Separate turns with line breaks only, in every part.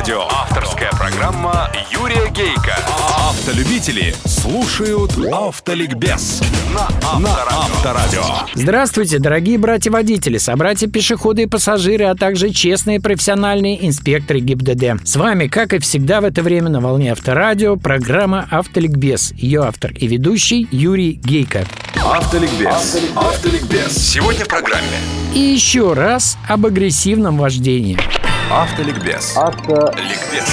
Авторадио. Авторская программа Юрия Гейка. Автолюбители слушают Автоликбез на Авторадио.
Здравствуйте, дорогие братья-водители, собратья-пешеходы и пассажиры, а также честные профессиональные инспекторы ГИБДД. С вами, как и всегда в это время на волне Авторадио, программа «Автоликбез». Ее автор и ведущий Юрий Гейко.
Автоликбез. Автоликбез. Сегодня в программе.
И еще раз об агрессивном вождении.
Автоликбез. Автоликбез.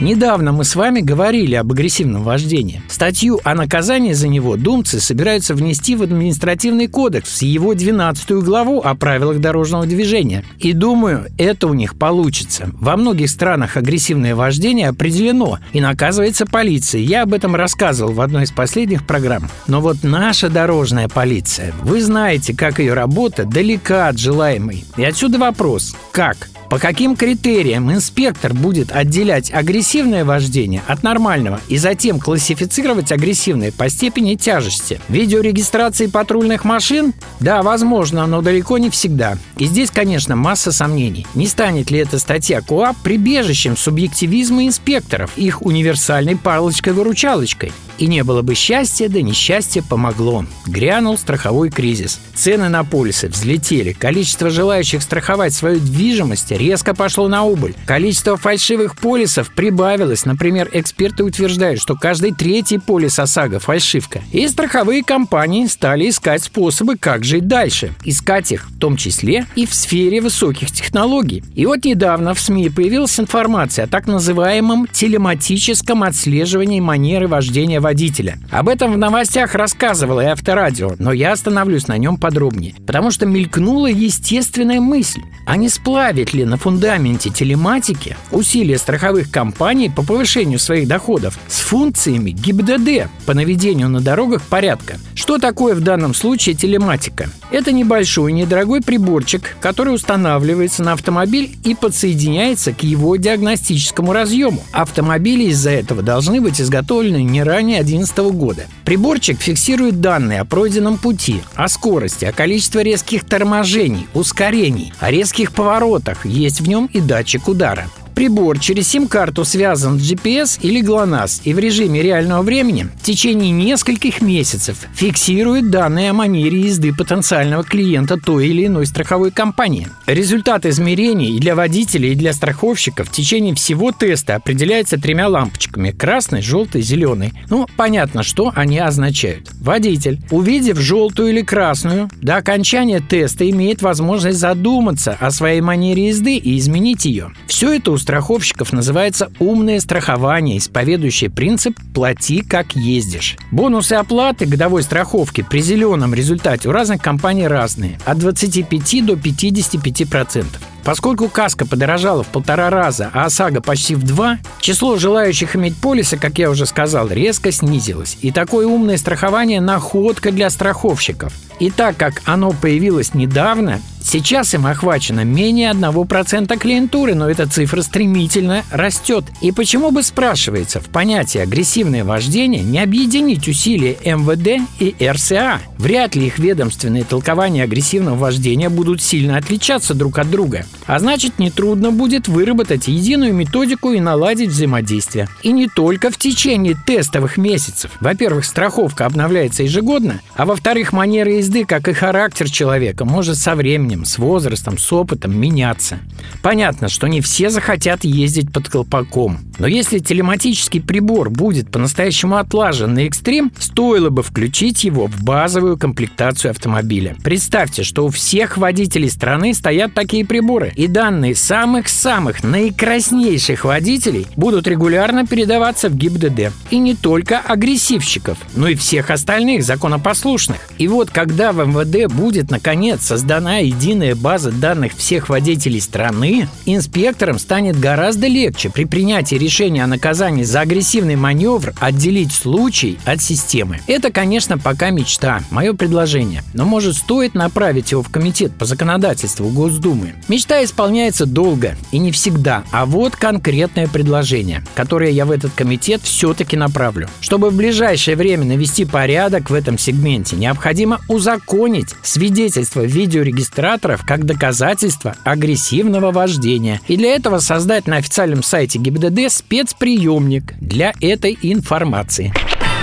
Недавно мы с вами говорили об агрессивном вождении. Статью о наказании за него думцы собираются внести в административный кодекс в его 12 главу о правилах дорожного движения. И думаю, это у них получится. Во многих странах агрессивное вождение определено и наказывается полицией. Я об этом рассказывал в одной из последних программ. Но вот наша дорожная полиция, вы знаете, как ее работа далека от желаемой. И отсюда вопрос, как? По каким критериям инспектор будет отделять агрессивное вождение от нормального и затем классифицировать агрессивное по степени тяжести? Видеорегистрации патрульных машин? Да, возможно, но далеко не всегда. И здесь, конечно, масса сомнений. Не станет ли эта статья КОАП прибежищем субъективизма инспекторов, их универсальной палочкой-выручалочкой? И не было бы счастья, да несчастье помогло. Грянул страховой кризис. Цены на полисы взлетели. Количество желающих страховать свою движимость резко пошло на убыль. Количество фальшивых полисов прибавилось. Например, эксперты утверждают, что каждый третий полис ОСАГО – фальшивка. И страховые компании стали искать способы, как жить дальше. Искать их в том числе и в сфере высоких технологий. И вот недавно в СМИ появилась информация о так называемом телематическом отслеживании манеры вождения водителя. Об этом в новостях рассказывала и Авторадио, но я остановлюсь на нем подробнее, потому что мелькнула естественная мысль. А не сплавит ли на фундаменте телематики усилия страховых компаний по повышению своих доходов с функциями ГИБДД по наведению на дорогах порядка? Что такое в данном случае телематика? Это небольшой, недорогой приборчик, который устанавливается на автомобиль и подсоединяется к его диагностическому разъему. Автомобили из-за этого должны быть изготовлены не ранее 2011 года. Приборчик фиксирует данные о пройденном пути, о скорости, о количестве резких торможений, ускорений, о резких поворотах. Есть в нем и датчик удара. Прибор через сим-карту связан с GPS или GLONASS и в режиме реального времени в течение нескольких месяцев фиксирует данные о манере езды потенциального клиента той или иной страховой компании. Результат измерений для водителей и для страховщиков в течение всего теста определяется тремя лампочками – красной, желтой, зеленой. Ну, понятно, что они означают. Водитель, увидев желтую или красную, до окончания теста имеет возможность задуматься о своей манере езды и изменить ее. Все это страховщиков называется умное страхование, исповедующее принцип «плати, как ездишь». Бонусы оплаты годовой страховки при зеленом результате у разных компаний разные – от 25 до 55%. Поскольку каска подорожала в полтора раза, а ОСАГО почти в два, число желающих иметь полисы, как я уже сказал, резко снизилось. И такое умное страхование – находка для страховщиков. И так как оно появилось недавно, сейчас им охвачено менее 1% клиентуры, но эта цифра стремительно растет. И почему бы, спрашивается, в понятии агрессивное вождение не объединить усилия МВД и РСА? Вряд ли их ведомственные толкования агрессивного вождения будут сильно отличаться друг от друга. А значит, нетрудно будет выработать единую методику и наладить взаимодействие. И не только в течение тестовых месяцев. Во-первых, страховка обновляется ежегодно, а во-вторых, манера езды, как и характер человека, может со временем, с возрастом, с опытом меняться. Понятно, что не все захотят ездить под колпаком. Но если телематический прибор будет по-настоящему отлажен на экстрим, стоило бы включить его в базовую комплектацию автомобиля. Представьте, что у всех водителей страны стоят такие приборы, и данные самых-самых наикраснейших водителей будут регулярно передаваться в ГИБДД. И не только агрессивщиков, но и всех остальных законопослушных. И вот когда в МВД будет наконец создана единая база данных всех водителей страны, инспекторам станет гораздо легче при принятии решения о наказании за агрессивный маневр отделить случай от системы. Это, конечно, пока мечта, мое предложение. Но может стоит направить его в комитет по законодательству Госдумы. Мечта исполняется долго и не всегда, а вот конкретное предложение, которое я в этот комитет все-таки направлю. Чтобы в ближайшее время навести порядок в этом сегменте, необходимо узаконить свидетельство видеорегистраторов как доказательство агрессивного вождения. И для этого создать на официальном сайте ГИБДД спецприемник для этой информации.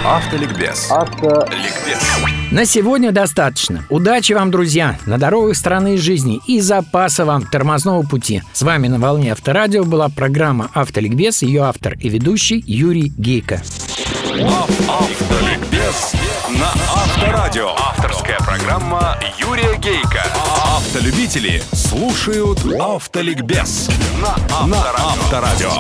Автоликбез. Автоликбез.
На сегодня достаточно. Удачи вам, друзья, на дорогах страны жизни и запаса вам тормозного пути. С вами на волне Авторадио была программа «Автоликбез», ее автор и ведущий Юрий Гейко.
Автоликбез на Авторадио. Авторская программа Юрия Гейка. Автолюбители слушают Автоликбез на Авторадио.